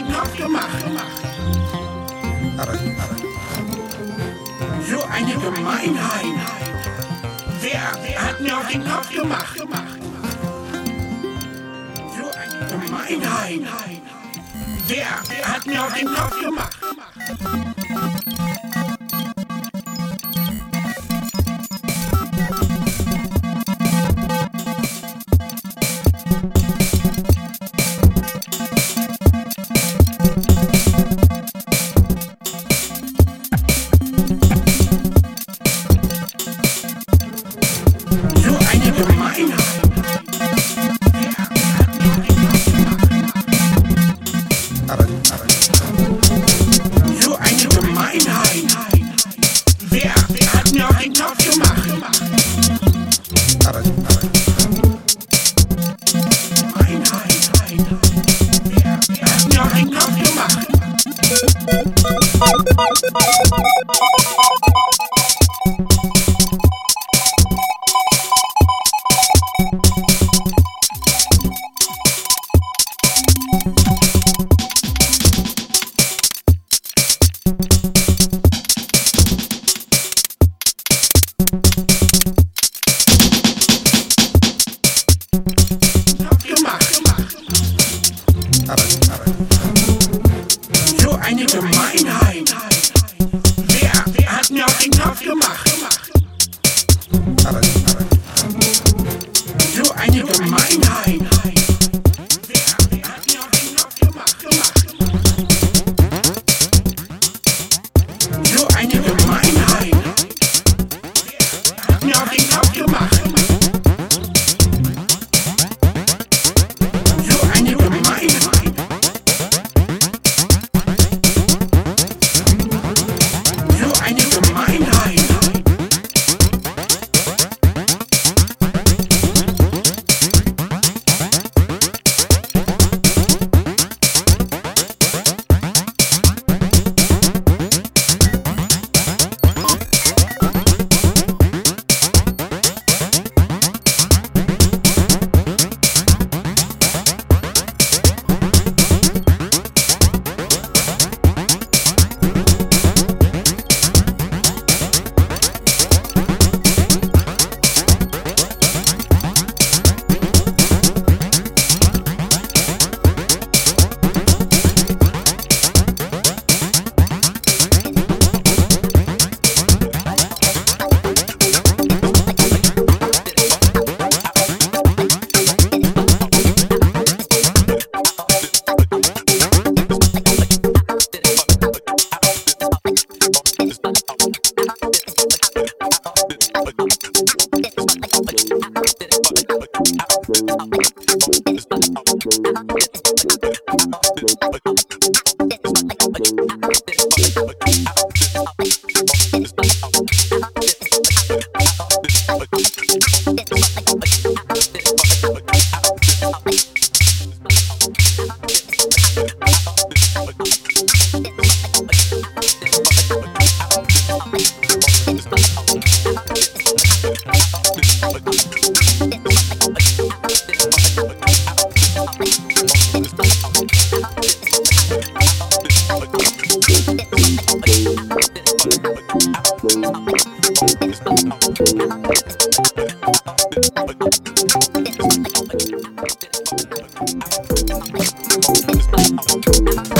den Kopf gemacht. Aber, aber so eine Gemeinheit. Wer, hat mir auf den Kopf gemacht? So eine Gemeinheit. Wer, wer hat mir auf den Kopf gemacht? Thank you.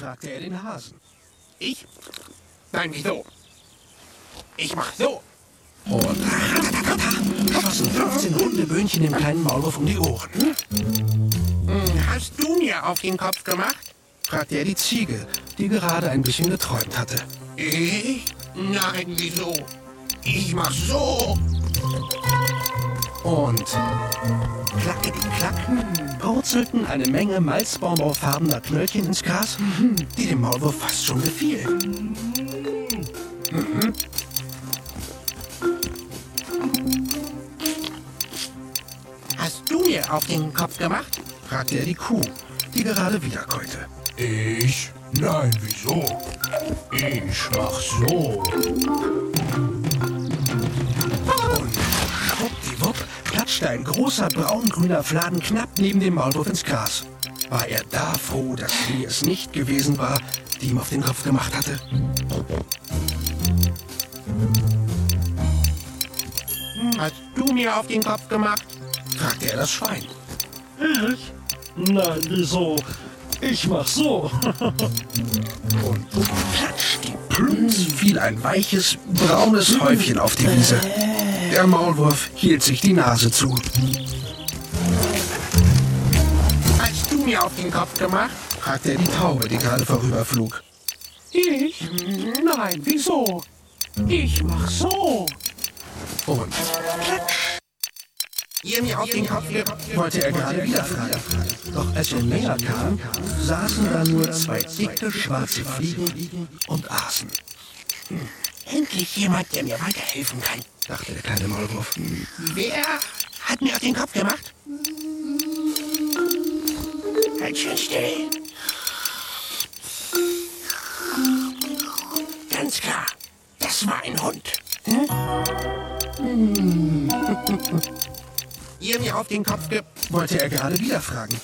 fragte er den Hasen. Ich? Nein, wieso? Ich mach so. Und schossen 15 runde Böhnchen dem kleinen Maulwurf um die Ohren. Hm, Hast du mir auf den Kopf gemacht? fragte er die Ziege, die gerade ein bisschen geträumt hatte. Ich? Nein, wieso? Ich mach so. Und klackety klack purzelten eine Menge malzbonbonfarbener Knöllchen ins Gras, die dem Maulwurf fast schon gefielen. Hast du mir auf den Kopf gemacht? fragte er die Kuh, die gerade wiederkäute. Ich? Nein, wieso? Ich mach so. Klatschte ein großer braungrüner Fladen knapp neben dem Maulwurf ins Gras. War er da froh, dass sie es nicht gewesen war, die ihm auf den Kopf gemacht hatte? Hast du mir auf den Kopf gemacht? fragte er das Schwein. Ich? Nein, wieso? Ich mach so. Und platsch, die Plumps fiel ein weiches, braunes Häufchen auf die Wiese. Der Maulwurf hielt sich die Nase zu. Hast du mir auf den Kopf gemacht? fragte er die Taube, die gerade vorüberflug. Ich? Nein, wieso? Ich mach so. Und platsch, ihr mir auf den Kopf ge... wollte er gerade wieder fragen. Doch als er näher kam, saßen da nur zwei dicke schwarze Fliegen und aßen. Endlich jemand, der mir weiterhelfen kann. Dachte der kleine Maulwurf. Wer hat mir auf den Kopf gemacht? Halt schön still. Ganz klar, das war ein Hund. Ihr mir auf den Kopf ge... wollte er gerade wieder fragen.